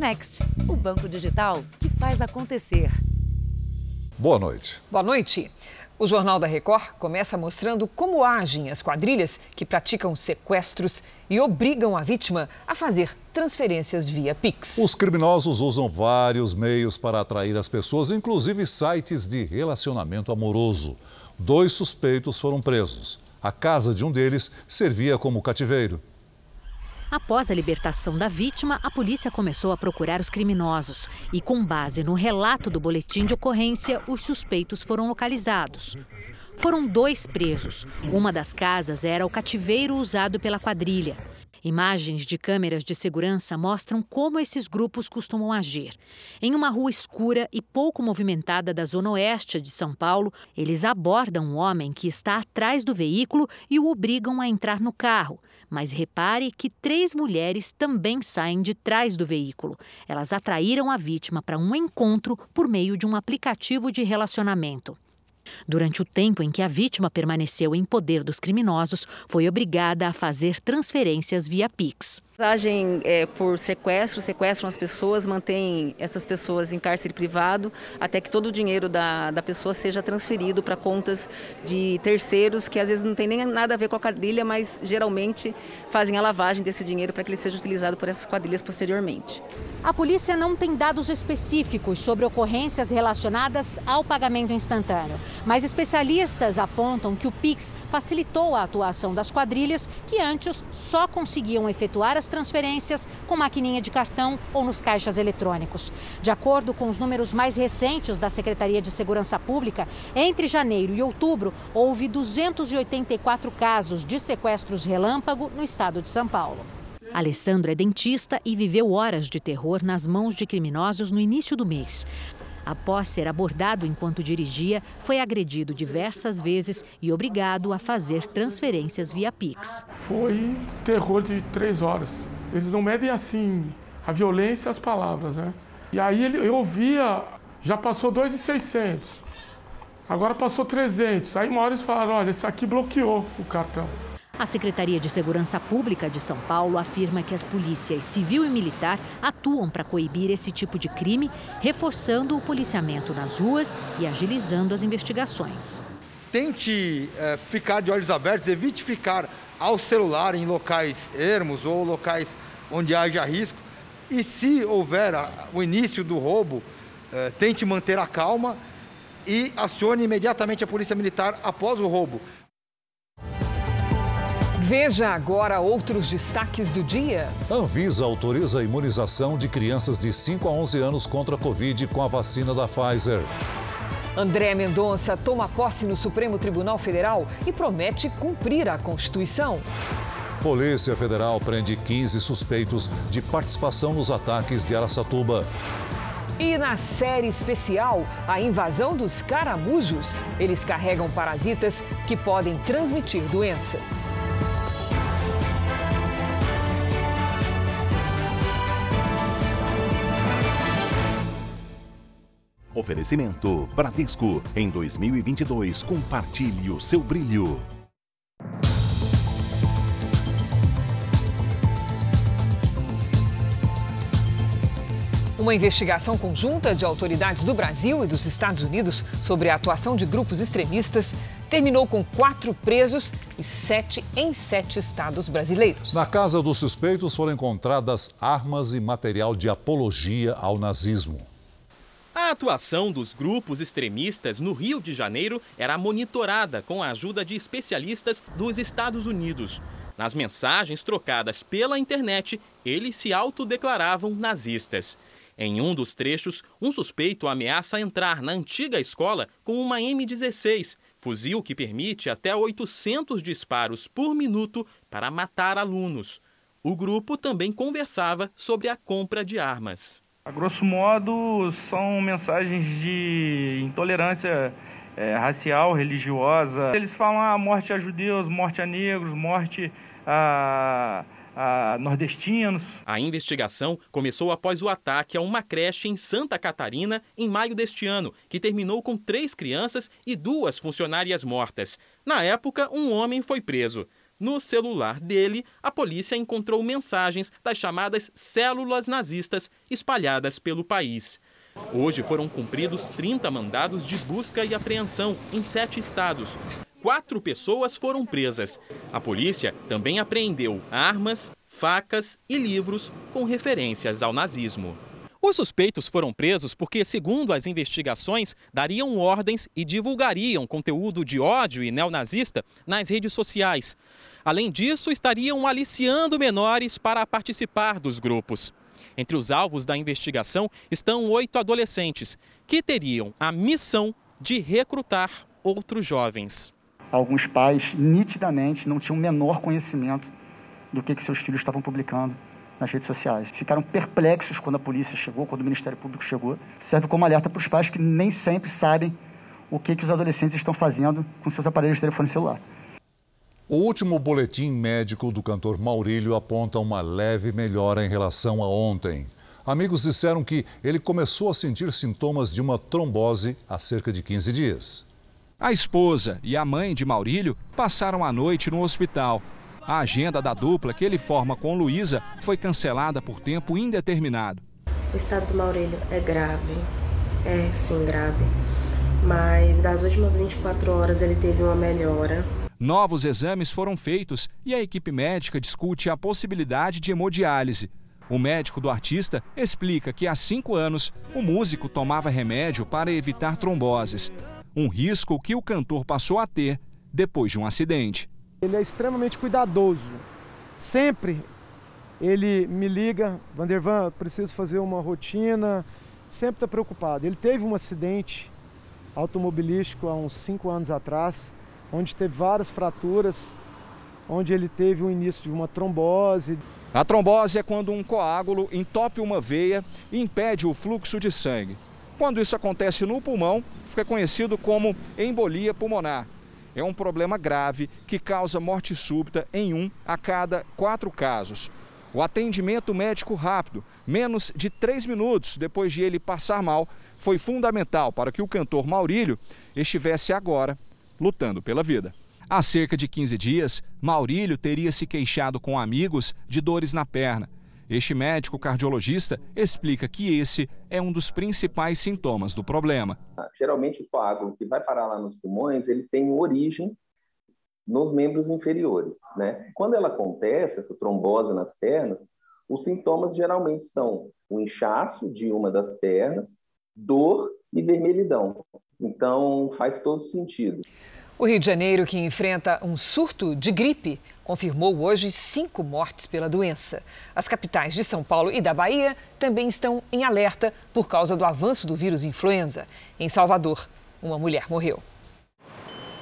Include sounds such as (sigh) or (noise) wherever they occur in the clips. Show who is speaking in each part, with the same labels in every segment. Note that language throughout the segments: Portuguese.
Speaker 1: Next, o banco digital que faz acontecer.
Speaker 2: Boa noite.
Speaker 3: Boa noite. O Jornal da Record começa mostrando como agem as quadrilhas que praticam sequestros e obrigam a vítima a fazer transferências via Pix.
Speaker 2: Os criminosos usam vários meios para atrair as pessoas, inclusive sites de relacionamento amoroso. Dois suspeitos foram presos. A casa de um deles servia como cativeiro.
Speaker 1: Após a libertação da vítima, a polícia começou a procurar os criminosos e, com base no relato do boletim de ocorrência, os suspeitos foram localizados. Foram dois presos. Uma das casas era o cativeiro usado pela quadrilha. Imagens de câmeras de segurança mostram como esses grupos costumam agir. Em uma rua escura e pouco movimentada da zona oeste de São Paulo, eles abordam um homem que está atrás do veículo e o obrigam a entrar no carro. Mas repare que três mulheres também saem de trás do veículo. Elas atraíram a vítima para um encontro por meio de um aplicativo de relacionamento. Durante o tempo em que a vítima permaneceu em poder dos criminosos, foi obrigada a fazer transferências via Pix.
Speaker 4: Agem é, por sequestro, sequestram as pessoas, mantêm essas pessoas em cárcere privado, até que todo o dinheiro da, da pessoa seja transferido para contas de terceiros, que às vezes não tem nem nada a ver com a quadrilha, mas geralmente fazem a lavagem desse dinheiro para que ele seja utilizado por essas quadrilhas posteriormente.
Speaker 1: A polícia não tem dados específicos sobre ocorrências relacionadas ao pagamento instantâneo, mas especialistas apontam que o Pix facilitou a atuação das quadrilhas que antes só conseguiam efetuar as transferências com maquininha de cartão ou nos caixas eletrônicos. De acordo com os números mais recentes da Secretaria de Segurança Pública, entre janeiro e outubro houve 284 casos de sequestros relâmpago no estado de São Paulo. Alessandro é dentista e viveu horas de terror nas mãos de criminosos no início do mês. Após ser abordado enquanto dirigia, foi agredido diversas vezes e obrigado a fazer transferências via Pix.
Speaker 5: Foi terror de três horas. Eles não medem assim a violência e as palavras, né? E aí ele, eu ouvia, já passou 2,600, agora passou 300. Aí uma hora eles falaram, olha, esse aqui bloqueou o cartão.
Speaker 1: A Secretaria de Segurança Pública de São Paulo afirma que as polícias civil e militar atuam para coibir esse tipo de crime, reforçando o policiamento nas ruas e agilizando as investigações.
Speaker 6: Tente é, ficar de olhos abertos, evite ficar ao celular em locais ermos ou locais onde haja risco. E se houver o início do roubo, é, tente manter a calma e acione imediatamente a Polícia Militar após o roubo.
Speaker 3: Veja agora outros destaques do dia.
Speaker 2: A Anvisa autoriza a imunização de crianças de 5 a 11 anos contra a Covid com a vacina da Pfizer.
Speaker 3: André Mendonça toma posse no Supremo Tribunal Federal e promete cumprir a Constituição.
Speaker 2: Polícia Federal prende 15 suspeitos de participação nos ataques de Araçatuba.
Speaker 3: E na série especial, a invasão dos caramujos. Eles carregam parasitas que podem transmitir doenças.
Speaker 7: Oferecimento Bradesco. Em 2022, compartilhe o seu brilho.
Speaker 3: Uma investigação conjunta de autoridades do Brasil e dos Estados Unidos sobre a atuação de grupos extremistas terminou com quatro presos e sete em sete estados brasileiros.
Speaker 2: Na casa dos suspeitos foram encontradas armas e material de apologia ao nazismo.
Speaker 8: A atuação dos grupos extremistas no Rio de Janeiro era monitorada com a ajuda de especialistas dos Estados Unidos. Nas mensagens trocadas pela internet, eles se autodeclaravam nazistas. Em um dos trechos, um suspeito ameaça entrar na antiga escola com uma M16, fuzil que permite até 800 disparos por minuto para matar alunos. O grupo também conversava sobre a compra de armas.
Speaker 9: A grosso modo, são mensagens de intolerância é, racial, religiosa. Eles falam a ah, morte a judeus, morte a negros, morte a, a nordestinos.
Speaker 8: A investigação começou após o ataque a uma creche em Santa Catarina em maio deste ano, que terminou com três crianças e duas funcionárias mortas. Na época, um homem foi preso. No celular dele, a polícia encontrou mensagens das chamadas células nazistas espalhadas pelo país. Hoje foram cumpridos 30 mandados de busca e apreensão em sete estados. Quatro pessoas foram presas. A polícia também apreendeu armas, facas e livros com referências ao nazismo. Os suspeitos foram presos porque, segundo as investigações, dariam ordens e divulgariam conteúdo de ódio e neonazista nas redes sociais. Além disso, estariam aliciando menores para participar dos grupos. Entre os alvos da investigação estão oito adolescentes que teriam a missão de recrutar outros jovens.
Speaker 10: Alguns pais nitidamente não tinham o menor conhecimento do que, que seus filhos estavam publicando nas redes sociais. Ficaram perplexos quando a polícia chegou, quando o Ministério Público chegou. Serve como alerta para os pais que nem sempre sabem o que, que os adolescentes estão fazendo com seus aparelhos de telefone celular.
Speaker 2: O último boletim médico do cantor Maurílio aponta uma leve melhora em relação a ontem. Amigos disseram que ele começou a sentir sintomas de uma trombose há cerca de 15 dias.
Speaker 11: A esposa e a mãe de Maurílio passaram a noite no hospital. A agenda da dupla que ele forma com Luísa foi cancelada por tempo indeterminado.
Speaker 12: O estado do Maurílio é grave, é sim grave, mas das últimas 24 horas ele teve uma melhora.
Speaker 11: Novos exames foram feitos e a equipe médica discute a possibilidade de hemodiálise. O médico do artista explica que há cinco anos o músico tomava remédio para evitar tromboses, um risco que o cantor passou a ter depois de um acidente.
Speaker 13: Ele é extremamente cuidadoso. Sempre ele me liga, Vandervan, preciso fazer uma rotina, sempre está preocupado. Ele teve um acidente automobilístico há uns cinco anos atrás onde teve várias fraturas, onde ele teve o início de uma trombose.
Speaker 11: A trombose é quando um coágulo entope uma veia e impede o fluxo de sangue. Quando isso acontece no pulmão, fica conhecido como embolia pulmonar. É um problema grave que causa morte súbita em um a cada quatro casos. O atendimento médico rápido, menos de três minutos depois de ele passar mal, foi fundamental para que o cantor Maurílio estivesse agora lutando pela vida. Há cerca de 15 dias, Maurílio teria se queixado com amigos de dores na perna. Este médico cardiologista explica que esse é um dos principais sintomas do problema.
Speaker 14: Geralmente o coágulo que vai parar lá nos pulmões, ele tem origem nos membros inferiores, né? Quando ela acontece, essa trombose nas pernas, os sintomas geralmente são o inchaço de uma das pernas, dor e vermelhidão. Então, faz todo sentido.
Speaker 3: O Rio de Janeiro, que enfrenta um surto de gripe, confirmou hoje cinco mortes pela doença. As capitais de São Paulo e da Bahia também estão em alerta por causa do avanço do vírus influenza. Em Salvador, uma mulher morreu.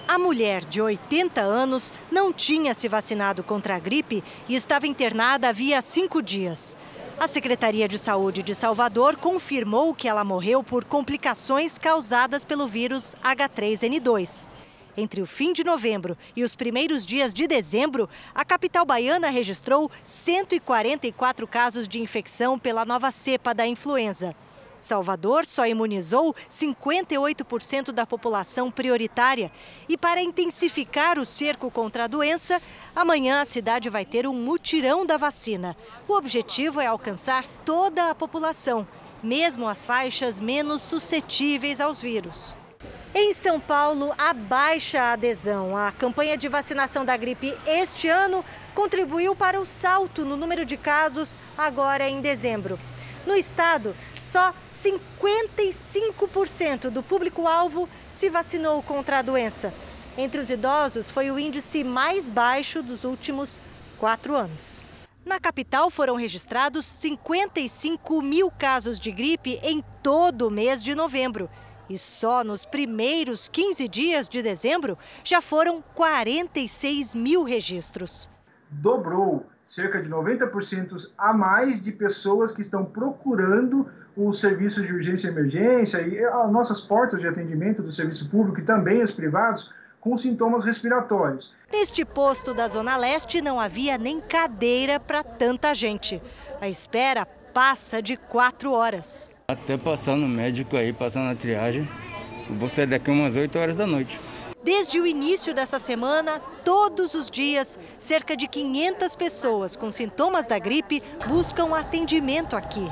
Speaker 15: A mulher de 80 anos não tinha se vacinado contra a gripe e estava internada havia cinco dias. A Secretaria de Saúde de Salvador confirmou que ela morreu por complicações causadas pelo vírus H3N2. Entre o fim de novembro e os primeiros dias de dezembro, a capital baiana registrou 144 casos de infecção pela nova cepa da influenza. Salvador só imunizou 58% da população prioritária. E para intensificar o cerco contra a doença, amanhã a cidade vai ter um mutirão da vacina. O objetivo é alcançar toda a população, mesmo as faixas menos suscetíveis aos vírus. Em São Paulo, a baixa adesão à campanha de vacinação da gripe este ano contribuiu para o salto no número de casos agora em dezembro. No estado, só 55% do público-alvo se vacinou contra a doença. Entre os idosos, foi o índice mais baixo dos últimos quatro anos. Na capital foram registrados 55 mil casos de gripe em todo o mês de novembro. E só nos primeiros 15 dias de dezembro já foram 46 mil registros.
Speaker 16: Dobrou cerca de 90% a mais de pessoas que estão procurando os serviços de urgência e emergência e as nossas portas de atendimento do serviço público e também os privados com sintomas respiratórios.
Speaker 15: Neste posto da Zona Leste não havia nem cadeira para tanta gente. A espera passa de quatro horas.
Speaker 17: Até passar no médico aí, passar na triagem, vou sair daqui umas 8 horas da noite.
Speaker 15: Desde o início dessa semana, todos os dias, cerca de 500 pessoas com sintomas da gripe buscam atendimento aqui.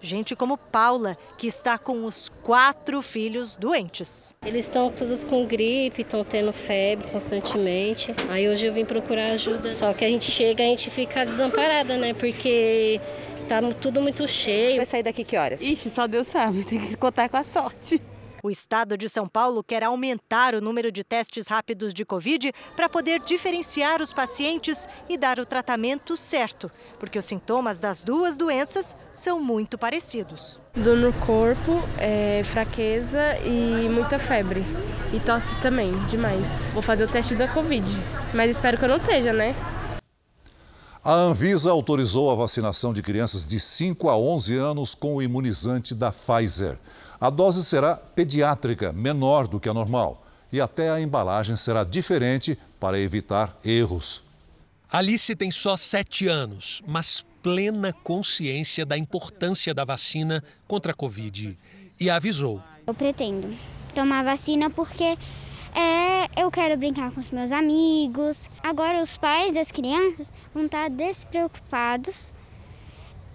Speaker 15: Gente como Paula, que está com os quatro filhos doentes.
Speaker 18: Eles estão todos com gripe, estão tendo febre constantemente. Aí hoje eu vim procurar ajuda. Só que a gente chega, a gente fica desamparada, né? Porque tá tudo muito cheio.
Speaker 19: Vai sair daqui que horas?
Speaker 12: Ixi, só Deus sabe, tem que contar com a sorte.
Speaker 15: O estado de São Paulo quer aumentar o número de testes rápidos de Covid para poder diferenciar os pacientes e dar o tratamento certo, porque os sintomas das duas doenças são muito parecidos.
Speaker 12: Dor no corpo, é, fraqueza e muita febre. E tosse também, demais. Vou fazer o teste da Covid, mas espero que eu não esteja, né?
Speaker 2: A Anvisa autorizou a vacinação de crianças de 5 a 11 anos com o imunizante da Pfizer. A dose será pediátrica, menor do que a normal. E até a embalagem será diferente para evitar erros.
Speaker 20: Alice tem só sete anos, mas plena consciência da importância da vacina contra a Covid. E avisou.
Speaker 21: Eu pretendo tomar vacina porque é, eu quero brincar com os meus amigos. Agora, os pais das crianças vão estar despreocupados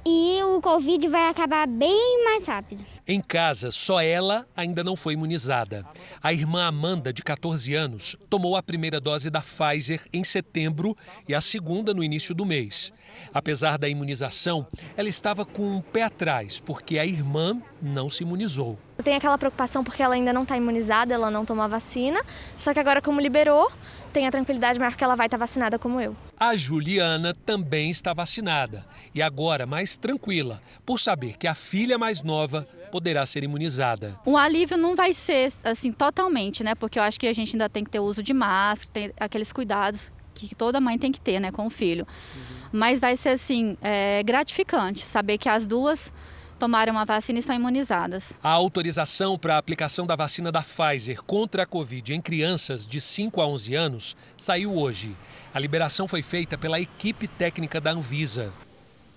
Speaker 21: e o Covid vai acabar bem mais rápido.
Speaker 20: Em casa, só ela ainda não foi imunizada. A irmã Amanda, de 14 anos, tomou a primeira dose da Pfizer em setembro e a segunda no início do mês. Apesar da imunização, ela estava com um pé atrás, porque a irmã não se imunizou.
Speaker 22: Tem aquela preocupação porque ela ainda não está imunizada, ela não tomou a vacina. Só que agora, como liberou, tem a tranquilidade maior que ela vai estar tá vacinada como eu.
Speaker 20: A Juliana também está vacinada e agora mais tranquila por saber que a filha mais nova poderá ser imunizada.
Speaker 23: O alívio não vai ser assim totalmente, né? Porque eu acho que a gente ainda tem que ter uso de máscara, tem aqueles cuidados que toda mãe tem que ter, né, com o filho. Uhum. Mas vai ser assim é, gratificante saber que as duas tomaram a vacina e estão imunizadas.
Speaker 20: A autorização para a aplicação da vacina da Pfizer contra a Covid em crianças de 5 a 11 anos saiu hoje. A liberação foi feita pela equipe técnica da Anvisa.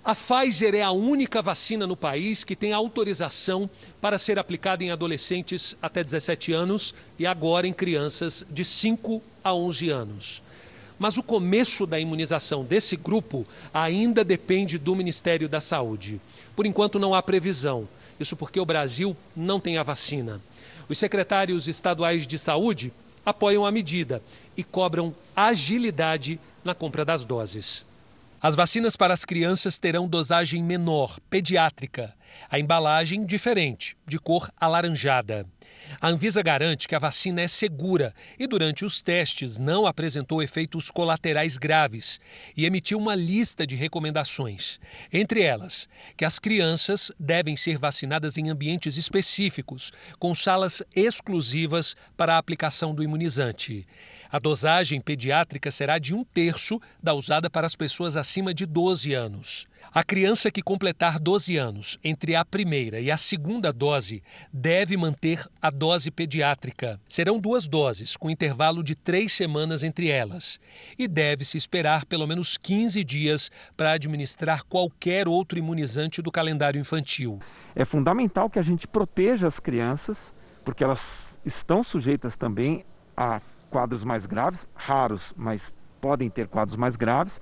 Speaker 20: A Pfizer é a única vacina no país que tem autorização para ser aplicada em adolescentes até 17 anos e agora em crianças de 5 a 11 anos. Mas o começo da imunização desse grupo ainda depende do Ministério da Saúde. Por enquanto não há previsão. Isso porque o Brasil não tem a vacina. Os secretários estaduais de saúde apoiam a medida e cobram agilidade na compra das doses. As vacinas para as crianças terão dosagem menor, pediátrica. A embalagem diferente, de cor alaranjada. A Anvisa garante que a vacina é segura e, durante os testes, não apresentou efeitos colaterais graves e emitiu uma lista de recomendações. Entre elas, que as crianças devem ser vacinadas em ambientes específicos, com salas exclusivas para a aplicação do imunizante. A dosagem pediátrica será de um terço da usada para as pessoas acima de 12 anos. A criança que completar 12 anos entre a primeira e a segunda dose deve manter a dose pediátrica. Serão duas doses, com intervalo de três semanas entre elas. E deve-se esperar pelo menos 15 dias para administrar qualquer outro imunizante do calendário infantil.
Speaker 24: É fundamental que a gente proteja as crianças, porque elas estão sujeitas também a quadros mais graves, raros, mas podem ter quadros mais graves,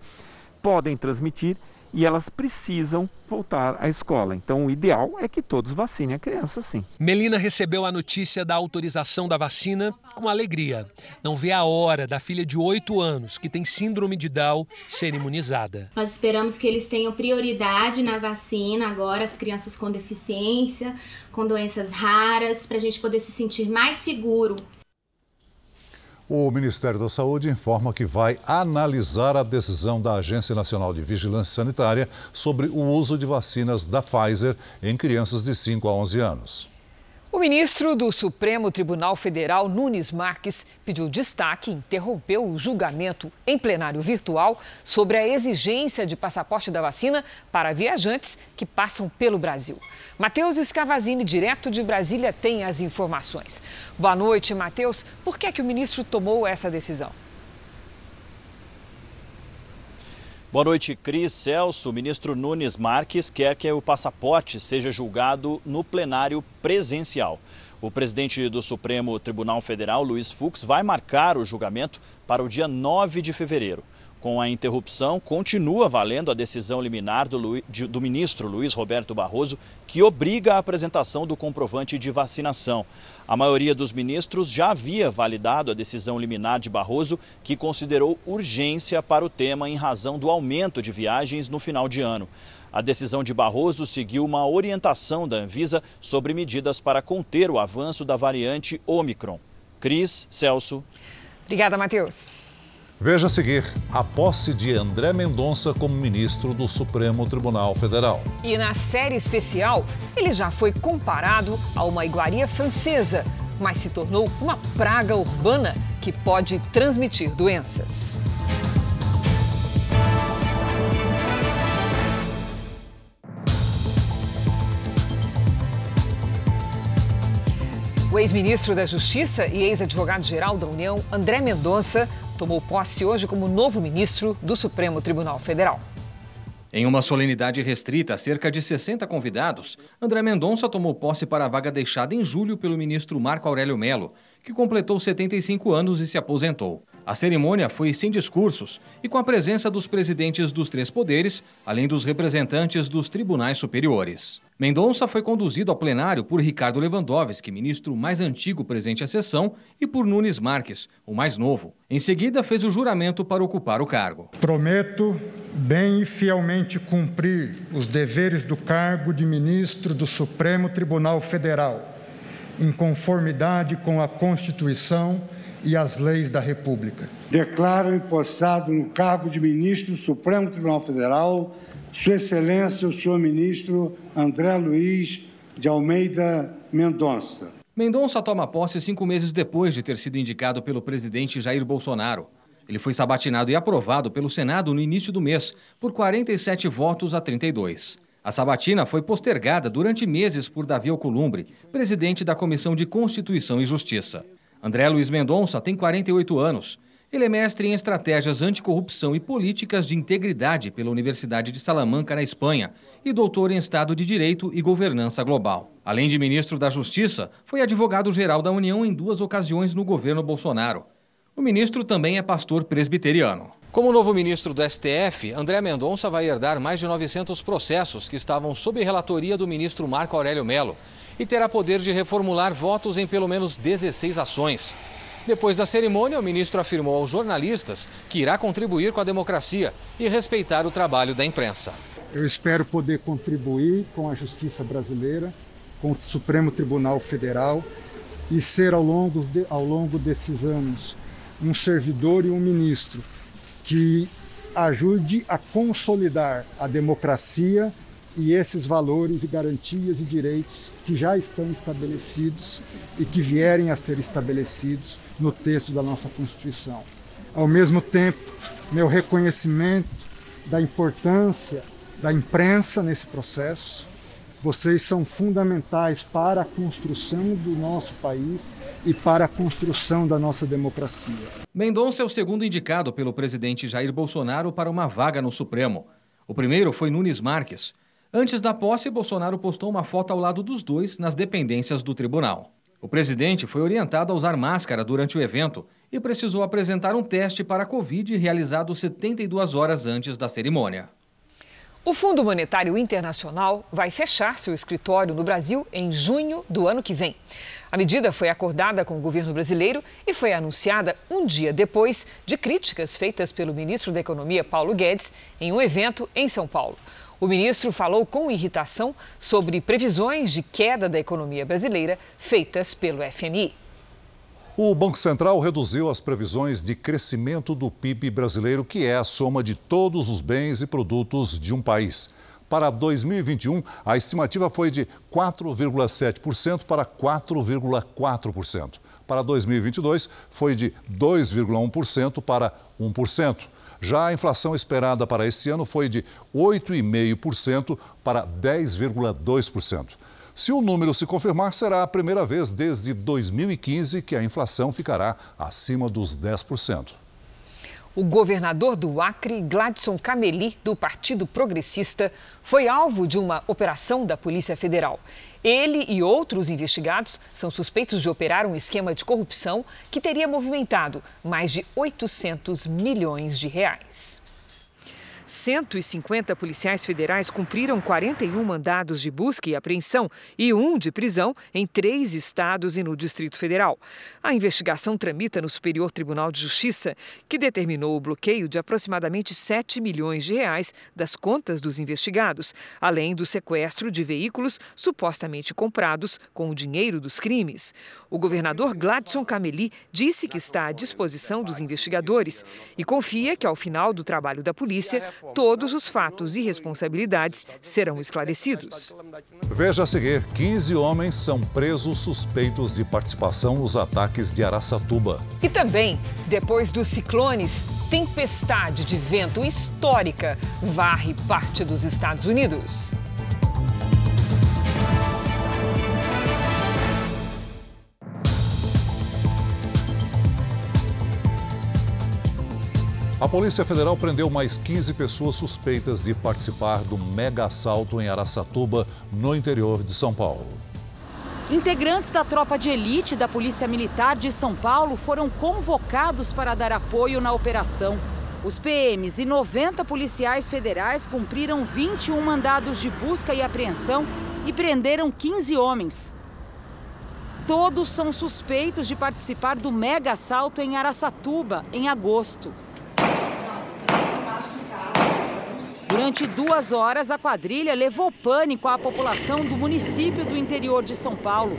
Speaker 24: podem transmitir e elas precisam voltar à escola. Então, o ideal é que todos vacinem a criança, sim.
Speaker 20: Melina recebeu a notícia da autorização da vacina com alegria. Não vê a hora da filha de 8 anos, que tem síndrome de Down, ser imunizada.
Speaker 25: Nós esperamos que eles tenham prioridade na vacina agora, as crianças com deficiência, com doenças raras, para a gente poder se sentir mais seguro
Speaker 2: o Ministério da Saúde informa que vai analisar a decisão da Agência Nacional de Vigilância Sanitária sobre o uso de vacinas da Pfizer em crianças de 5 a 11 anos.
Speaker 3: O ministro do Supremo Tribunal Federal, Nunes Marques, pediu destaque e interrompeu o julgamento em plenário virtual sobre a exigência de passaporte da vacina para viajantes que passam pelo Brasil. Matheus Escavazini, direto de Brasília, tem as informações. Boa noite, Matheus. Por que, é que o ministro tomou essa decisão?
Speaker 26: Boa noite, Cris Celso. O ministro Nunes Marques quer que o passaporte seja julgado no plenário presencial. O presidente do Supremo Tribunal Federal, Luiz Fux, vai marcar o julgamento para o dia 9 de fevereiro. Com a interrupção, continua valendo a decisão liminar do, do, ministro Luiz Roberto Barroso, que obriga a apresentação do comprovante de vacinação. A maioria dos ministros já havia validado a decisão liminar de Barroso, que considerou urgência para o tema em razão do aumento de viagens no final de ano. A decisão de Barroso seguiu uma orientação da Anvisa sobre medidas para conter o avanço da variante Omicron. Cris, Celso.
Speaker 3: Obrigada, Matheus.
Speaker 2: Veja a seguir a posse de André Mendonça como ministro do Supremo Tribunal Federal.
Speaker 3: E na série especial, ele já foi comparado a uma iguaria francesa, mas se tornou uma praga urbana que pode transmitir doenças. O ex-ministro da Justiça e ex-advogado-geral da União, André Mendonça, tomou posse hoje como novo ministro do Supremo Tribunal Federal.
Speaker 24: Em uma solenidade restrita a cerca de 60 convidados, André Mendonça tomou posse para a vaga deixada em julho pelo ministro Marco Aurélio Melo, que completou 75 anos e se aposentou. A cerimônia foi sem discursos e com a presença dos presidentes dos três poderes, além dos representantes dos tribunais superiores. Mendonça foi conduzido ao plenário por Ricardo Lewandowski, ministro mais antigo presente à sessão, e por Nunes Marques, o mais novo. Em seguida, fez o juramento para ocupar o cargo.
Speaker 27: Prometo bem e fielmente cumprir os deveres do cargo de ministro do Supremo Tribunal Federal, em conformidade com a Constituição e as leis da República.
Speaker 28: Declaro empossado no cargo de ministro do Supremo Tribunal Federal, Sua Excelência, o senhor ministro André Luiz de Almeida Mendonça.
Speaker 24: Mendonça toma posse cinco meses depois de ter sido indicado pelo presidente Jair Bolsonaro. Ele foi sabatinado e aprovado pelo Senado no início do mês, por 47 votos a 32. A sabatina foi postergada durante meses por Davi Alcolumbre, presidente da Comissão de Constituição e Justiça. André Luiz Mendonça tem 48 anos. Ele é mestre em estratégias anticorrupção e políticas de integridade pela Universidade de Salamanca, na Espanha, e doutor em Estado de Direito e Governança Global. Além de ministro da Justiça, foi advogado-geral da União em duas ocasiões no governo Bolsonaro. O ministro também é pastor presbiteriano. Como novo ministro do STF, André Mendonça vai herdar mais de 900 processos que estavam sob relatoria do ministro Marco Aurélio Melo e terá poder de reformular votos em pelo menos 16 ações. Depois da cerimônia, o ministro afirmou aos jornalistas que irá contribuir com a democracia e respeitar o trabalho da imprensa.
Speaker 27: Eu espero poder contribuir com a justiça brasileira, com o Supremo Tribunal Federal e ser ao longo, de, ao longo desses anos um servidor e um ministro que ajude a consolidar a democracia e esses valores e garantias e direitos que já estão estabelecidos e que vierem a ser estabelecidos no texto da nossa Constituição. Ao mesmo tempo, meu reconhecimento da importância da imprensa nesse processo. Vocês são fundamentais para a construção do nosso país e para a construção da nossa democracia.
Speaker 24: Mendonça é o segundo indicado pelo presidente Jair Bolsonaro para uma vaga no Supremo. O primeiro foi Nunes Marques, Antes da posse, Bolsonaro postou uma foto ao lado dos dois nas dependências do tribunal. O presidente foi orientado a usar máscara durante o evento e precisou apresentar um teste para a Covid realizado 72 horas antes da cerimônia.
Speaker 3: O Fundo Monetário Internacional vai fechar seu escritório no Brasil em junho do ano que vem. A medida foi acordada com o governo brasileiro e foi anunciada um dia depois de críticas feitas pelo ministro da Economia, Paulo Guedes, em um evento em São Paulo. O ministro falou com irritação sobre previsões de queda da economia brasileira feitas pelo FMI.
Speaker 2: O Banco Central reduziu as previsões de crescimento do PIB brasileiro, que é a soma de todos os bens e produtos de um país. Para 2021, a estimativa foi de 4,7% para 4,4%. Para 2022, foi de 2,1% para 1%. Já a inflação esperada para este ano foi de 8,5% para 10,2%. Se o número se confirmar, será a primeira vez desde 2015 que a inflação ficará acima dos 10%.
Speaker 3: O governador do Acre, Gladson Cameli, do Partido Progressista, foi alvo de uma operação da Polícia Federal. Ele e outros investigados são suspeitos de operar um esquema de corrupção que teria movimentado mais de 800 milhões de reais. 150 policiais federais cumpriram 41 mandados de busca e apreensão e um de prisão em três estados e no Distrito Federal. A investigação tramita no Superior Tribunal de Justiça, que determinou o bloqueio de aproximadamente 7 milhões de reais das contas dos investigados, além do sequestro de veículos supostamente comprados com o dinheiro dos crimes. O governador Gladson Cameli disse que está à disposição dos investigadores e confia que, ao final do trabalho da polícia, todos os fatos e responsabilidades serão esclarecidos.
Speaker 2: Veja a seguir: 15 homens são presos suspeitos de participação nos ataques de Araçatuba.
Speaker 3: E também, depois dos ciclones, tempestade de vento histórica varre parte dos Estados Unidos.
Speaker 2: A Polícia Federal prendeu mais 15 pessoas suspeitas de participar do mega assalto em Araçatuba, no interior de São Paulo.
Speaker 29: Integrantes da tropa de elite da Polícia Militar de São Paulo foram convocados para dar apoio na operação. Os PMs e 90 policiais federais cumpriram 21 mandados de busca e apreensão e prenderam 15 homens. Todos são suspeitos de participar do mega assalto em Araçatuba, em agosto. Durante duas horas, a quadrilha levou pânico à população do município do interior de São Paulo.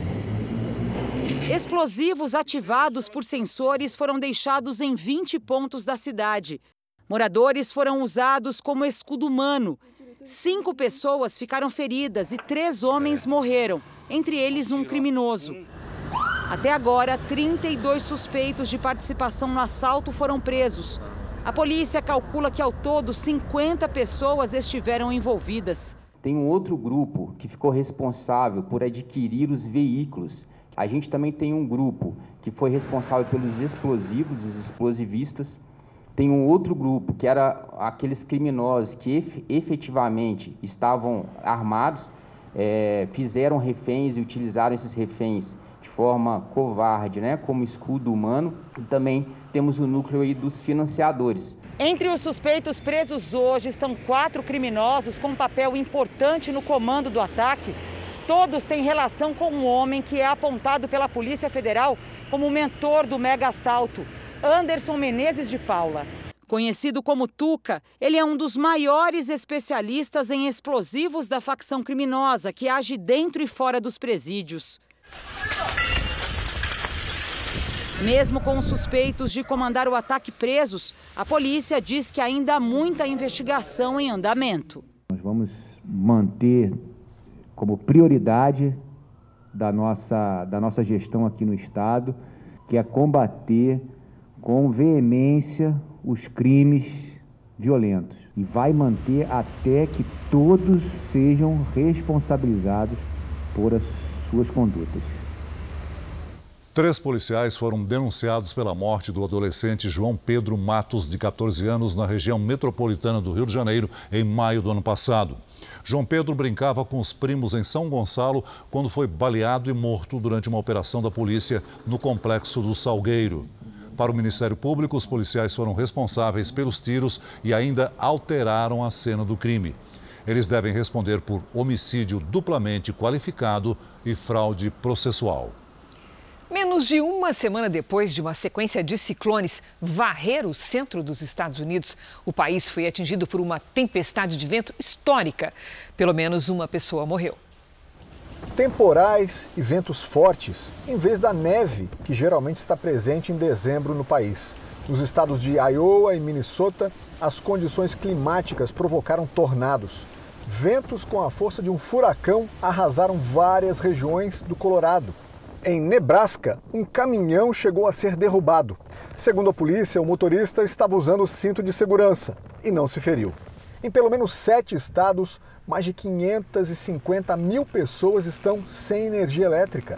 Speaker 29: Explosivos ativados por sensores foram deixados em 20 pontos da cidade. Moradores foram usados como escudo humano. Cinco pessoas ficaram feridas e três homens morreram, entre eles um criminoso. Até agora, 32 suspeitos de participação no assalto foram presos. A polícia calcula que ao todo 50 pessoas estiveram envolvidas.
Speaker 30: Tem um outro grupo que ficou responsável por adquirir os veículos. A gente também tem um grupo que foi responsável pelos explosivos, os explosivistas. Tem um outro grupo que era aqueles criminosos que efetivamente estavam armados, é, fizeram reféns e utilizaram esses reféns de forma covarde, né, como escudo humano. E também temos o núcleo aí dos financiadores.
Speaker 29: Entre os suspeitos presos hoje estão quatro criminosos com um papel importante no comando do ataque. Todos têm relação com um homem que é apontado pela Polícia Federal como mentor do mega assalto, Anderson Menezes de Paula. Conhecido como Tuca, ele é um dos maiores especialistas em explosivos da facção criminosa que age dentro e fora dos presídios. Mesmo com os suspeitos de comandar o ataque presos, a polícia diz que ainda há muita investigação em andamento.
Speaker 30: Nós vamos manter como prioridade da nossa, da nossa gestão aqui no Estado, que é combater com veemência os crimes violentos. E vai manter até que todos sejam responsabilizados por as suas condutas.
Speaker 2: Três policiais foram denunciados pela morte do adolescente João Pedro Matos, de 14 anos, na região metropolitana do Rio de Janeiro, em maio do ano passado. João Pedro brincava com os primos em São Gonçalo quando foi baleado e morto durante uma operação da polícia no complexo do Salgueiro. Para o Ministério Público, os policiais foram responsáveis pelos tiros e ainda alteraram a cena do crime. Eles devem responder por homicídio duplamente qualificado e fraude processual.
Speaker 3: Menos de uma semana depois de uma sequência de ciclones varrer o centro dos Estados Unidos, o país foi atingido por uma tempestade de vento histórica. Pelo menos uma pessoa morreu.
Speaker 31: Temporais e ventos fortes, em vez da neve que geralmente está presente em dezembro no país. Nos estados de Iowa e Minnesota, as condições climáticas provocaram tornados. Ventos com a força de um furacão arrasaram várias regiões do Colorado em Nebraska, um caminhão chegou a ser derrubado. Segundo a polícia, o motorista estava usando cinto de segurança e não se feriu. Em pelo menos sete estados, mais de 550 mil pessoas estão sem energia elétrica,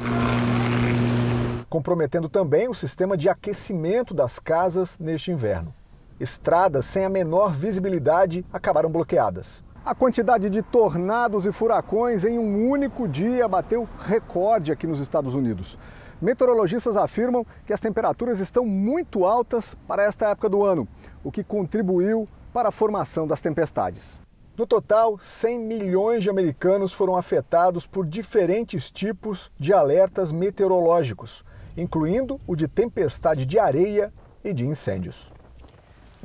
Speaker 31: comprometendo também o sistema de aquecimento das casas neste inverno. Estradas sem a menor visibilidade acabaram bloqueadas. A quantidade de tornados e furacões em um único dia bateu recorde aqui nos Estados Unidos. Meteorologistas afirmam que as temperaturas estão muito altas para esta época do ano, o que contribuiu para a formação das tempestades. No total, 100 milhões de americanos foram afetados por diferentes tipos de alertas meteorológicos, incluindo o de tempestade de areia e de incêndios.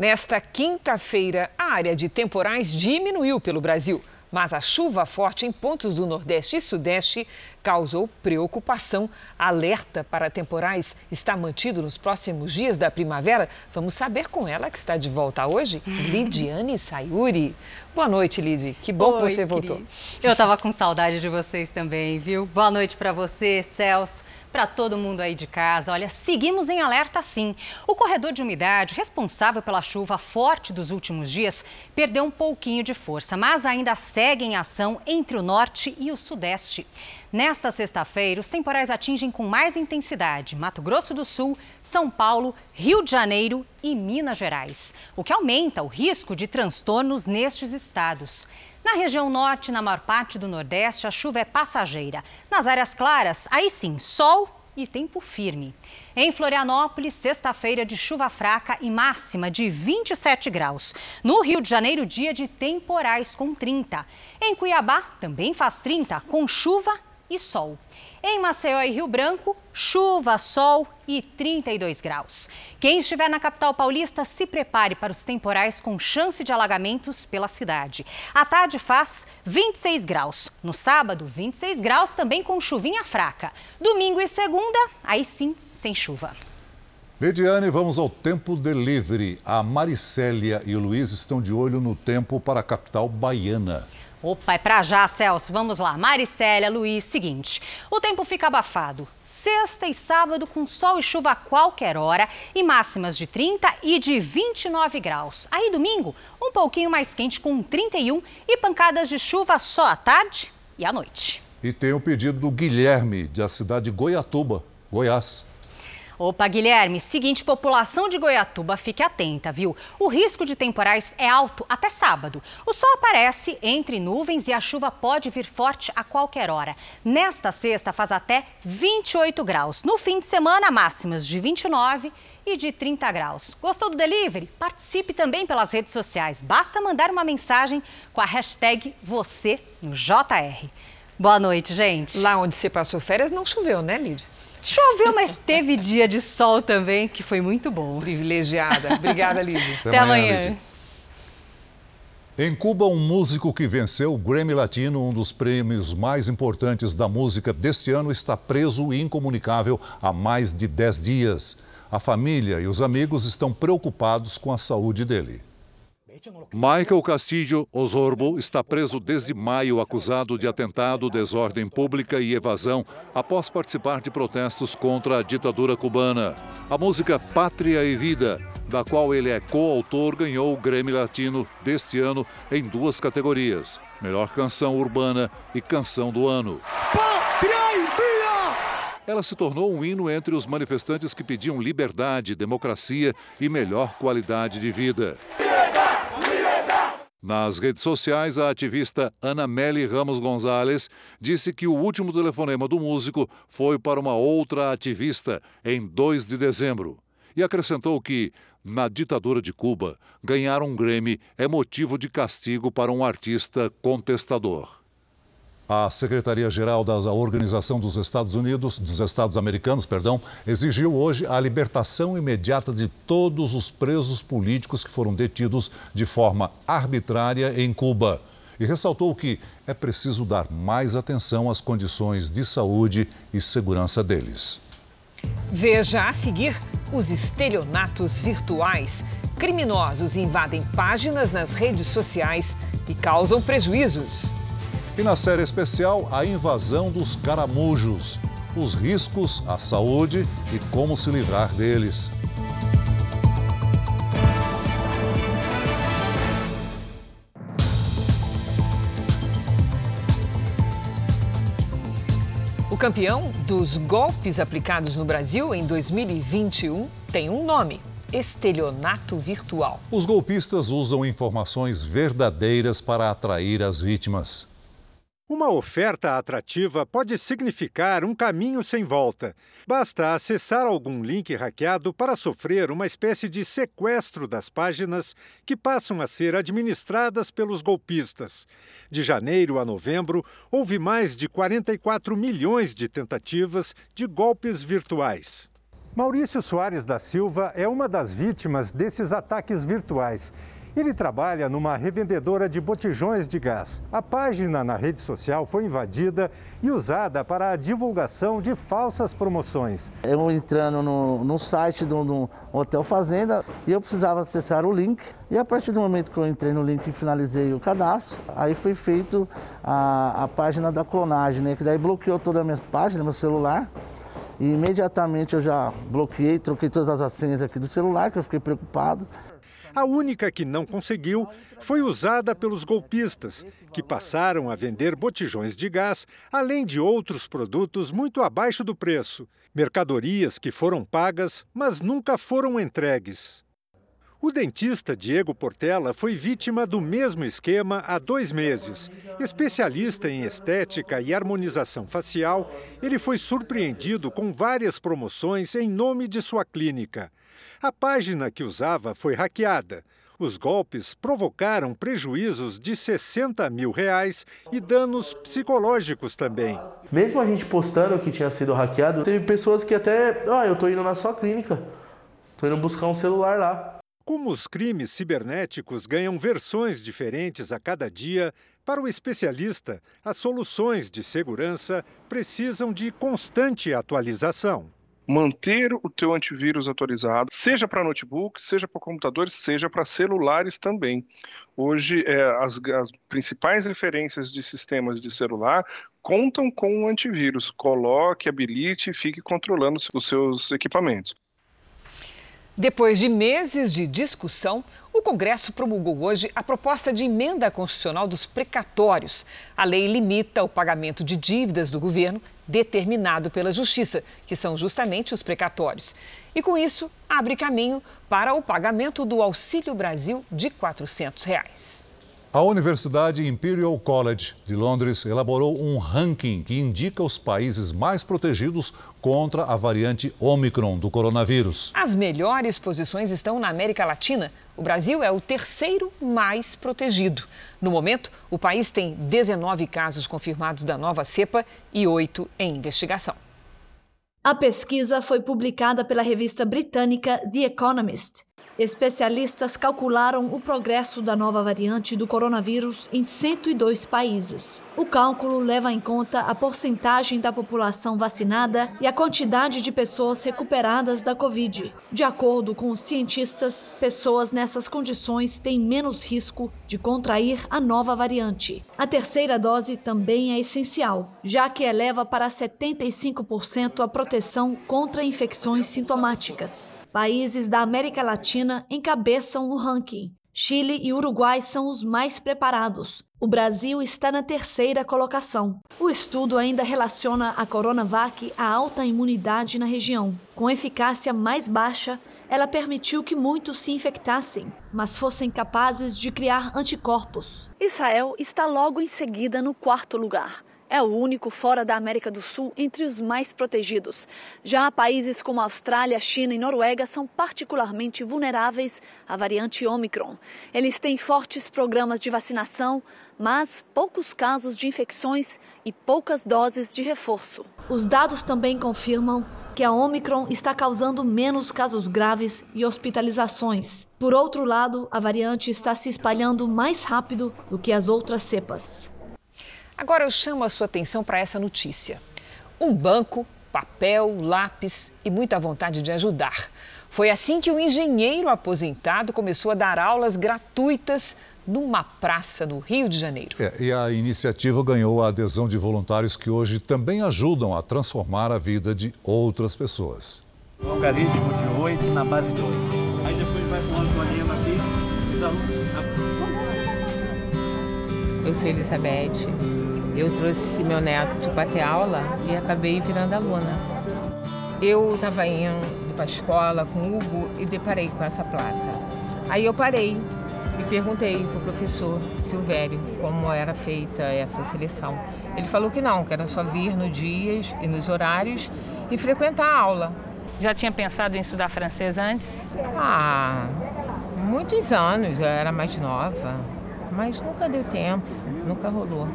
Speaker 3: Nesta quinta-feira, a área de temporais diminuiu pelo Brasil. Mas a chuva forte em pontos do Nordeste e Sudeste causou preocupação. Alerta para temporais está mantido nos próximos dias da primavera. Vamos saber com ela, que está de volta hoje, Lidiane Sayuri. Boa noite, Lid. Que bom Oi, que você voltou.
Speaker 32: Eu estava com saudade de vocês também, viu? Boa noite para você, Celso para todo mundo aí de casa. Olha, seguimos em alerta sim. O corredor de umidade, responsável pela chuva forte dos últimos dias, perdeu um pouquinho de força, mas ainda segue em ação entre o norte e o sudeste. Nesta sexta-feira, os temporais atingem com mais intensidade Mato Grosso do Sul, São Paulo, Rio de Janeiro e Minas Gerais, o que aumenta o risco de transtornos nestes estados. Na região norte, na maior parte do nordeste, a chuva é passageira. Nas áreas claras, aí sim, sol e tempo firme. Em Florianópolis, sexta-feira de chuva fraca e máxima de 27 graus. No Rio de Janeiro, dia de temporais com 30. Em Cuiabá, também faz 30, com chuva e sol. Em Maceió e Rio Branco, chuva, sol e 32 graus. Quem estiver na capital paulista, se prepare para os temporais com chance de alagamentos pela cidade. À tarde faz 26 graus. No sábado, 26 graus também com chuvinha fraca. Domingo e segunda, aí sim, sem chuva.
Speaker 2: Lidiane, vamos ao tempo delivery. A Maricélia e o Luiz estão de olho no tempo para a capital baiana.
Speaker 32: Opa, é pra já, Celso. Vamos lá. Maricélia, Luiz, seguinte. O tempo fica abafado. Sexta e sábado com sol e chuva a qualquer hora e máximas de 30 e de 29 graus. Aí domingo, um pouquinho mais quente com 31 e pancadas de chuva só à tarde e à noite.
Speaker 2: E tem o pedido do Guilherme, da cidade de Goiatuba, Goiás.
Speaker 32: Opa, Guilherme, seguinte, população de Goiatuba, fique atenta, viu? O risco de temporais é alto até sábado. O sol aparece entre nuvens e a chuva pode vir forte a qualquer hora. Nesta sexta faz até 28 graus. No fim de semana, máximas de 29 e de 30 graus. Gostou do delivery? Participe também pelas redes sociais. Basta mandar uma mensagem com a hashtag você no JR. Boa noite, gente.
Speaker 3: Lá onde você passou férias não choveu, né, Lídia?
Speaker 32: Choveu, mas teve dia de sol também, que foi muito bom.
Speaker 3: Privilegiada. Obrigada, Lídia.
Speaker 32: Até, Até amanhã. amanhã.
Speaker 2: Em Cuba, um músico que venceu o Grammy Latino, um dos prêmios mais importantes da música deste ano, está preso e incomunicável há mais de 10 dias. A família e os amigos estão preocupados com a saúde dele. Michael Castillo Osorbo está preso desde maio acusado de atentado, desordem pública e evasão após participar de protestos contra a ditadura cubana. A música Pátria e Vida, da qual ele é coautor, ganhou o Grêmio Latino deste ano em duas categorias: Melhor Canção Urbana e Canção do Ano. Pátria e Vida! Ela se tornou um hino entre os manifestantes que pediam liberdade, democracia e melhor qualidade de vida. Nas redes sociais, a ativista Ana Meli Ramos Gonzalez disse que o último telefonema do músico foi para uma outra ativista em 2 de dezembro. E acrescentou que, na ditadura de Cuba, ganhar um Grammy é motivo de castigo para um artista contestador. A Secretaria-Geral da Organização dos Estados Unidos, dos Estados Americanos, perdão, exigiu hoje a libertação imediata de todos os presos políticos que foram detidos de forma arbitrária em Cuba. E ressaltou que é preciso dar mais atenção às condições de saúde e segurança deles.
Speaker 3: Veja a seguir os estelionatos virtuais. Criminosos invadem páginas nas redes sociais e causam prejuízos.
Speaker 2: E na série especial, a invasão dos caramujos, os riscos à saúde e como se livrar deles.
Speaker 3: O campeão dos golpes aplicados no Brasil em 2021 tem um nome: estelionato virtual.
Speaker 2: Os golpistas usam informações verdadeiras para atrair as vítimas.
Speaker 33: Uma oferta atrativa pode significar um caminho sem volta. Basta acessar algum link hackeado para sofrer uma espécie de sequestro das páginas que passam a ser administradas pelos golpistas. De janeiro a novembro, houve mais de 44 milhões de tentativas de golpes virtuais. Maurício Soares da Silva é uma das vítimas desses ataques virtuais. Ele trabalha numa revendedora de botijões de gás. A página na rede social foi invadida e usada para a divulgação de falsas promoções.
Speaker 34: Eu entrando no, no site do, do Hotel Fazenda e eu precisava acessar o link. E a partir do momento que eu entrei no link e finalizei o cadastro, aí foi feito a, a página da clonagem, né? Que daí bloqueou toda a minha página, meu celular. E imediatamente eu já bloqueei, troquei todas as senhas aqui do celular, que eu fiquei preocupado.
Speaker 33: A única que não conseguiu foi usada pelos golpistas, que passaram a vender botijões de gás, além de outros produtos muito abaixo do preço. Mercadorias que foram pagas, mas nunca foram entregues. O dentista Diego Portela foi vítima do mesmo esquema há dois meses. Especialista em estética e harmonização facial, ele foi surpreendido com várias promoções em nome de sua clínica. A página que usava foi hackeada. Os golpes provocaram prejuízos de 60 mil reais e danos psicológicos também.
Speaker 35: Mesmo a gente postando que tinha sido hackeado, teve pessoas que até, ah, eu tô indo na sua clínica, tô indo buscar um celular lá.
Speaker 33: Como os crimes cibernéticos ganham versões diferentes a cada dia, para o especialista, as soluções de segurança precisam de constante atualização
Speaker 19: manter o teu antivírus atualizado, seja para notebook, seja para computadores, seja para celulares também. Hoje, é, as, as, principais referências de sistemas de celular contam com o antivírus. Coloque, habilite e fique controlando os seus equipamentos.
Speaker 3: Depois de meses de discussão, o Congresso promulgou hoje a proposta de emenda constitucional dos precatórios. A lei limita o pagamento de dívidas do governo determinado pela Justiça, que são justamente os precatórios. E com isso, abre caminho para o pagamento do Auxílio Brasil de 400 reais.
Speaker 2: A Universidade Imperial College de Londres elaborou um ranking que indica os países mais protegidos contra a variante Omicron do coronavírus.
Speaker 3: As melhores posições estão na América Latina. O Brasil é o terceiro mais protegido. No momento, o país tem 19 casos confirmados da nova cepa e oito em investigação.
Speaker 36: A pesquisa foi publicada pela revista britânica The Economist Especialistas calcularam o progresso da nova variante do coronavírus em 102 países. O cálculo leva em conta a porcentagem da população vacinada e a quantidade de pessoas recuperadas da Covid. De acordo com os cientistas, pessoas nessas condições têm menos risco de contrair a nova variante. A terceira dose também é essencial, já que eleva para 75% a proteção contra infecções sintomáticas. Países da América Latina encabeçam o ranking. Chile e Uruguai são os mais preparados. O Brasil está na terceira colocação. O estudo ainda relaciona a Coronavac à alta imunidade na região. Com eficácia mais baixa, ela permitiu que muitos se infectassem, mas fossem capazes de criar anticorpos. Israel está logo em seguida no quarto lugar é o único fora da América do Sul entre os mais protegidos. Já países como Austrália, China e Noruega são particularmente vulneráveis à variante Omicron. Eles têm fortes programas de vacinação, mas poucos casos de infecções e poucas doses de reforço. Os dados também confirmam que a Omicron está causando menos casos graves e hospitalizações. Por outro lado, a variante está se espalhando mais rápido do que as outras cepas.
Speaker 3: Agora eu chamo a sua atenção para essa notícia. Um banco, papel, lápis e muita vontade de ajudar. Foi assim que o um engenheiro aposentado começou a dar aulas gratuitas numa praça no Rio de Janeiro.
Speaker 2: É, e a iniciativa ganhou a adesão de voluntários que hoje também ajudam a transformar a vida de outras pessoas.
Speaker 37: Algarismo de 8 na base de 8. Aí depois vai com o Antônio aqui, os alunos.
Speaker 38: Eu sou Elizabeth, eu trouxe meu neto para ter aula e acabei virando aluna. Eu estava indo para a escola com o Hugo e deparei com essa placa. Aí eu parei e perguntei para o professor Silvério como era feita essa seleção. Ele falou que não, que era só vir nos dias e nos horários e frequentar a aula.
Speaker 39: Já tinha pensado em estudar francês antes?
Speaker 38: Ah, muitos anos, eu era mais nova, mas nunca deu tempo, nunca rolou.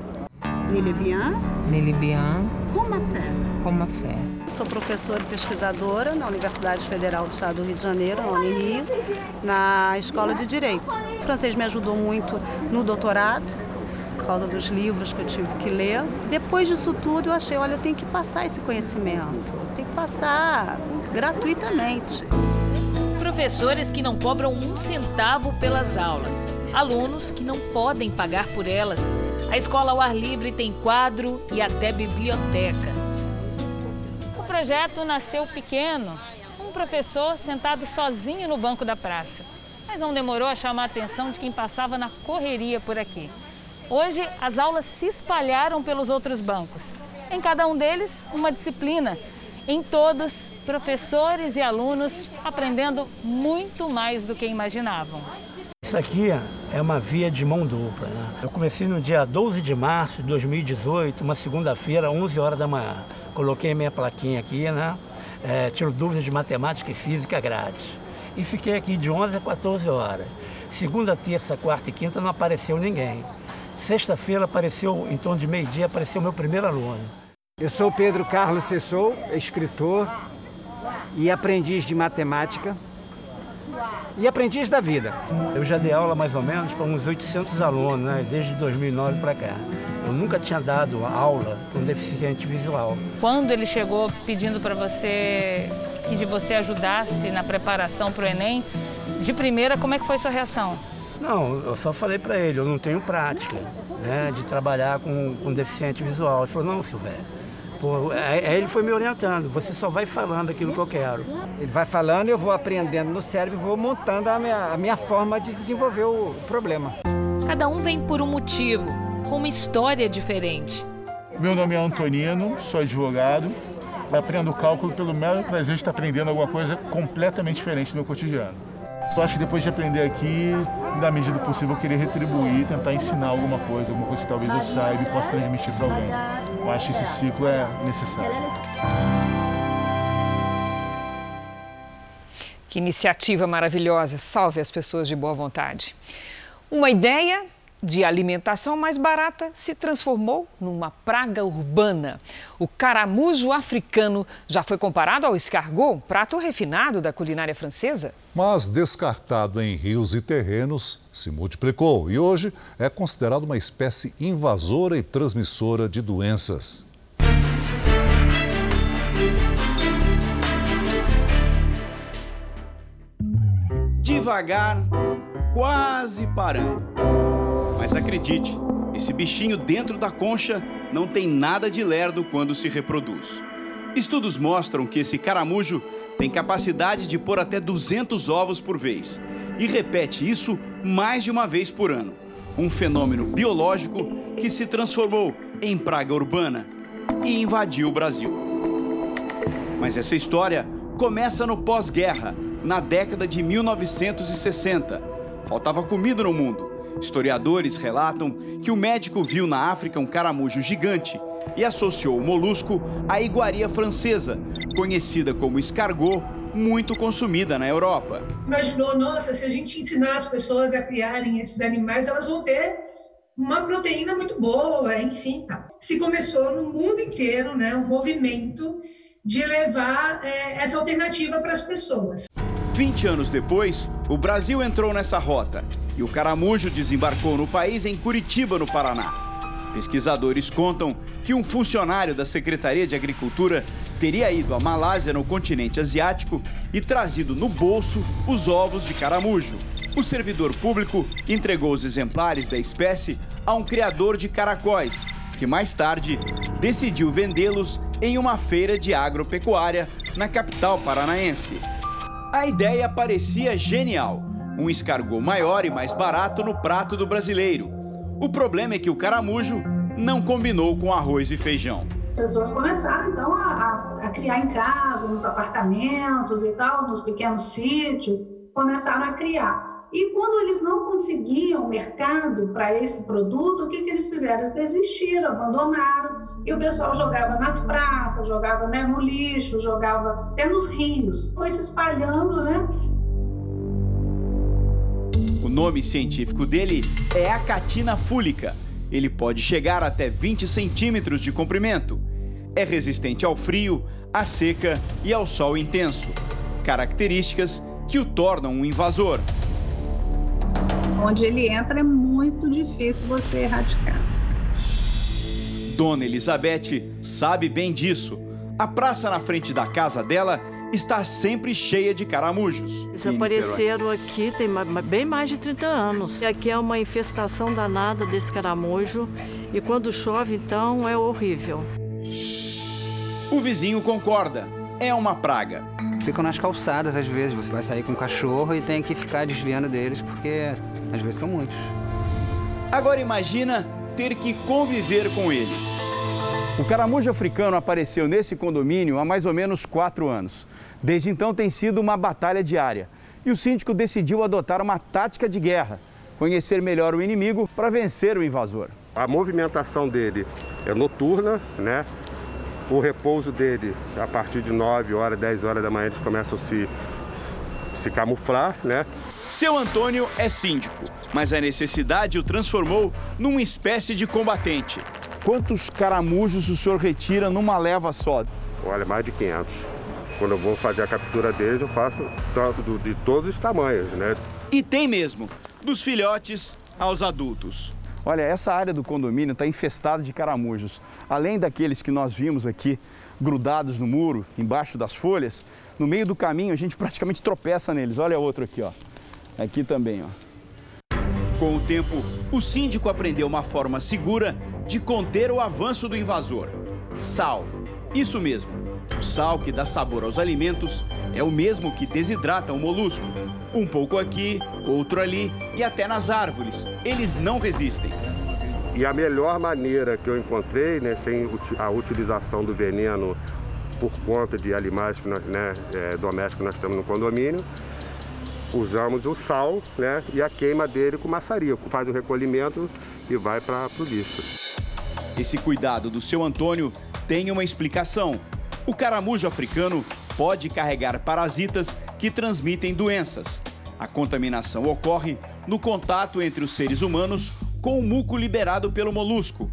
Speaker 40: Nele bien?
Speaker 38: Nele bien.
Speaker 40: Com ma fé.
Speaker 38: Com ma fé.
Speaker 40: Sou professora e pesquisadora na Universidade Federal do Estado do Rio de Janeiro, na Unirio, na Escola de Direito. O francês me ajudou muito no doutorado, por causa dos livros que eu tive que ler. Depois disso tudo, eu achei, olha, eu tenho que passar esse conhecimento, eu tenho que passar gratuitamente.
Speaker 29: Professores que não cobram um centavo pelas aulas, alunos que não podem pagar por elas. A escola ao ar livre tem quadro e até biblioteca.
Speaker 39: O projeto nasceu pequeno, um professor sentado sozinho no banco da praça. Mas não demorou a chamar a atenção de quem passava na correria por aqui. Hoje, as aulas se espalharam pelos outros bancos. Em cada um deles, uma disciplina. Em todos, professores e alunos aprendendo muito mais do que imaginavam.
Speaker 41: Isso aqui é uma via de mão dupla. Né? Eu comecei no dia 12 de março de 2018, uma segunda-feira, 11 horas da manhã. Coloquei minha plaquinha aqui, né? É, tiro dúvidas de matemática e física grátis. E fiquei aqui de 11 a 14 horas. Segunda, terça, quarta e quinta não apareceu ninguém. Sexta-feira apareceu, em torno de meio-dia, apareceu meu primeiro aluno.
Speaker 17: Eu sou Pedro Carlos Sessou, escritor e aprendiz de matemática e aprendiz da vida.
Speaker 41: Eu já dei aula mais ou menos para uns 800 alunos, né, desde 2009 para cá. Eu nunca tinha dado aula para um deficiente visual.
Speaker 39: Quando ele chegou pedindo para você que de você ajudasse na preparação para o Enem, de primeira, como é que foi sua reação?
Speaker 41: Não, eu só falei para ele, eu não tenho prática né, de trabalhar com, com deficiente visual. Ele falou, não, Silvério. Pô, aí ele foi me orientando, você só vai falando aquilo que eu quero.
Speaker 17: Ele vai falando, eu vou aprendendo no cérebro, vou montando a minha, a minha forma de desenvolver o problema.
Speaker 29: Cada um vem por um motivo, com uma história diferente.
Speaker 42: Meu nome é Antonino, sou advogado. Aprendo cálculo pelo mero prazer de estar aprendendo alguma coisa completamente diferente do meu cotidiano. Eu acho que depois de aprender aqui, na medida do possível, eu queria retribuir, tentar ensinar alguma coisa, alguma coisa que talvez eu saiba e possa transmitir para alguém. Eu acho que esse ciclo é necessário.
Speaker 3: Que iniciativa maravilhosa. Salve as pessoas de boa vontade. Uma ideia de alimentação mais barata se transformou numa praga urbana. O caramujo africano já foi comparado ao escargot, prato refinado da culinária francesa?
Speaker 2: Mas descartado em rios e terrenos, se multiplicou e hoje é considerado uma espécie invasora e transmissora de doenças.
Speaker 11: Devagar, quase parando. Mas acredite, esse bichinho dentro da concha não tem nada de lerdo quando se reproduz. Estudos mostram que esse caramujo tem capacidade de pôr até 200 ovos por vez e repete isso mais de uma vez por ano. Um fenômeno biológico que se transformou em praga urbana e invadiu o Brasil. Mas essa história começa no pós-guerra, na década de 1960. Faltava comida no mundo. Historiadores relatam que o médico viu na África um caramujo gigante e associou o molusco à iguaria francesa, conhecida como escargot, muito consumida na Europa.
Speaker 43: Imaginou, nossa, se a gente ensinar as pessoas a criarem esses animais, elas vão ter uma proteína muito boa, enfim. Tá. Se começou no mundo inteiro, né, um movimento de levar é, essa alternativa para as pessoas.
Speaker 11: 20 anos depois, o Brasil entrou nessa rota e o caramujo desembarcou no país em Curitiba, no Paraná. Pesquisadores contam que um funcionário da Secretaria de Agricultura teria ido à Malásia, no continente asiático, e trazido no bolso os ovos de caramujo. O servidor público entregou os exemplares da espécie a um criador de caracóis, que mais tarde decidiu vendê-los em uma feira de agropecuária na capital paranaense. A ideia parecia genial: um escargot maior e mais barato no prato do brasileiro. O problema é que o caramujo não combinou com arroz e feijão.
Speaker 43: pessoas começaram então a, a, a, criar em casa, nos apartamentos e tal, nos pequenos sítios, começaram a criar. E quando eles não conseguiam mercado para esse produto, o que, que eles fizeram? Eles desistiram, abandonaram. E o pessoal jogava nas praças, jogava né, no lixo, jogava até nos rios. Foi se espalhando, né?
Speaker 11: O nome científico dele é acatina fúlica. Ele pode chegar até 20 centímetros de comprimento. É resistente ao frio, à seca e ao sol intenso. Características que o tornam um invasor.
Speaker 43: Onde ele entra é muito difícil você erradicar.
Speaker 11: Dona Elizabeth sabe bem disso. A praça na frente da casa dela está sempre cheia de caramujos.
Speaker 44: Eles apareceram aqui tem bem mais de 30 anos. E aqui é uma infestação danada desse caramujo e quando chove, então, é horrível.
Speaker 11: O vizinho concorda. É uma praga.
Speaker 45: Ficam nas calçadas às vezes. Você vai sair com um cachorro e tem que ficar desviando deles porque às vezes são muitos.
Speaker 11: Agora imagina ter que conviver com eles. O caramujo africano apareceu nesse condomínio há mais ou menos quatro anos. Desde então tem sido uma batalha diária. E o síndico decidiu adotar uma tática de guerra, conhecer melhor o inimigo para vencer o invasor.
Speaker 46: A movimentação dele é noturna, né? O repouso dele, a partir de 9 horas, 10 horas da manhã, eles começam a se, se camuflar, né?
Speaker 11: Seu Antônio é síndico, mas a necessidade o transformou numa espécie de combatente. Quantos caramujos o senhor retira numa leva só?
Speaker 46: Olha, mais de 500. Quando eu vou fazer a captura deles, eu faço de todos os tamanhos, né?
Speaker 11: E tem mesmo, dos filhotes aos adultos. Olha, essa área do condomínio está infestada de caramujos. Além daqueles que nós vimos aqui grudados no muro, embaixo das folhas, no meio do caminho a gente praticamente tropeça neles. Olha outro aqui, ó. Aqui também, ó. Com o tempo, o síndico aprendeu uma forma segura de conter o avanço do invasor. Sal. Isso mesmo. O sal que dá sabor aos alimentos é o mesmo que desidrata o molusco. Um pouco aqui, outro ali e até nas árvores. Eles não resistem.
Speaker 46: E a melhor maneira que eu encontrei, né, sem a utilização do veneno por conta de animais que nós, né, é, domésticos que nós temos no condomínio, usamos o sal né, e a queima dele com maçarico. Faz o recolhimento e vai para o lixo.
Speaker 11: Esse cuidado do seu Antônio tem uma explicação. O caramujo africano pode carregar parasitas que transmitem doenças. A contaminação ocorre no contato entre os seres humanos com o muco liberado pelo molusco.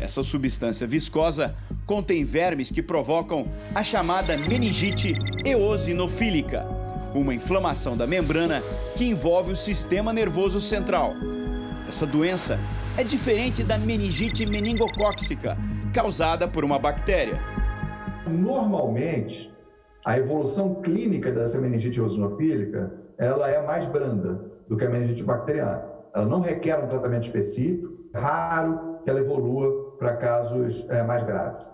Speaker 11: Essa substância viscosa contém vermes que provocam a chamada meningite eosinofílica, uma inflamação da membrana que envolve o sistema nervoso central. Essa doença é diferente da meningite meningocóxica, causada por uma bactéria.
Speaker 47: Normalmente, a evolução clínica dessa meningite eosinofílica, ela é mais branda do que a meningite bacteriana. Ela não requer um tratamento específico, é raro que ela evolua para casos é, mais graves.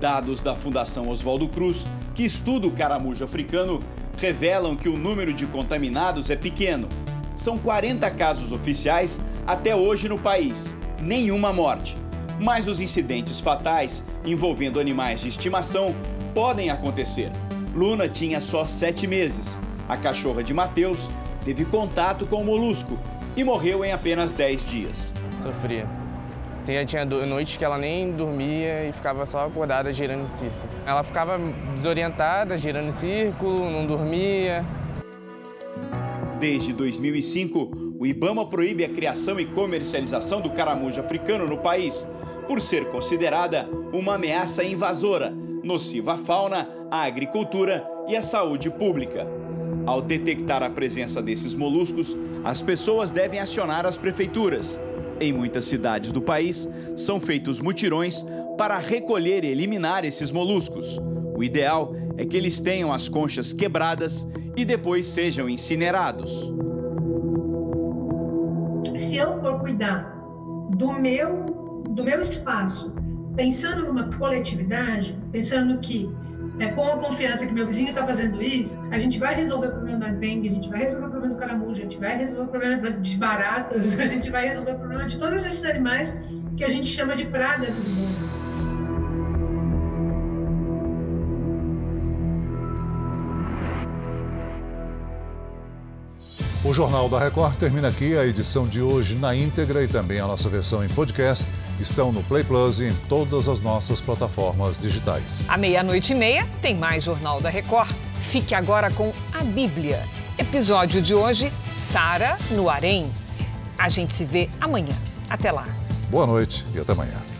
Speaker 11: Dados da Fundação Oswaldo Cruz, que estuda o caramujo africano, revelam que o número de contaminados é pequeno. São 40 casos oficiais até hoje no país, nenhuma morte mas os incidentes fatais envolvendo animais de estimação podem acontecer. Luna tinha só sete meses. A cachorra de Mateus teve contato com o molusco e morreu em apenas dez dias.
Speaker 48: Sofria. Tinha, tinha noites que ela nem dormia e ficava só acordada girando em círculo. Ela ficava desorientada, girando em círculo, não dormia.
Speaker 11: Desde 2005, o Ibama proíbe a criação e comercialização do caramujo africano no país por ser considerada uma ameaça invasora, nociva à fauna, à agricultura e à saúde pública. Ao detectar a presença desses moluscos, as pessoas devem acionar as prefeituras. Em muitas cidades do país, são feitos mutirões para recolher e eliminar esses moluscos. O ideal é que eles tenham as conchas quebradas e depois sejam incinerados.
Speaker 43: Se eu for cuidar do meu do meu espaço, pensando numa coletividade, pensando que é, com a confiança que meu vizinho está fazendo isso, a gente vai resolver o problema da dengue, a gente vai resolver o problema do caramujo, a gente vai resolver o problema de baratas, (laughs) a gente vai resolver o problema de todos esses animais que a gente chama de pragas do mundo.
Speaker 2: O Jornal da Record termina aqui. A edição de hoje na íntegra e também a nossa versão em podcast estão no Play Plus e em todas as nossas plataformas digitais.
Speaker 3: À meia-noite e meia tem mais Jornal da Record. Fique agora com a Bíblia. Episódio de hoje, Sara no Harém. A gente se vê amanhã. Até lá.
Speaker 2: Boa noite e até amanhã.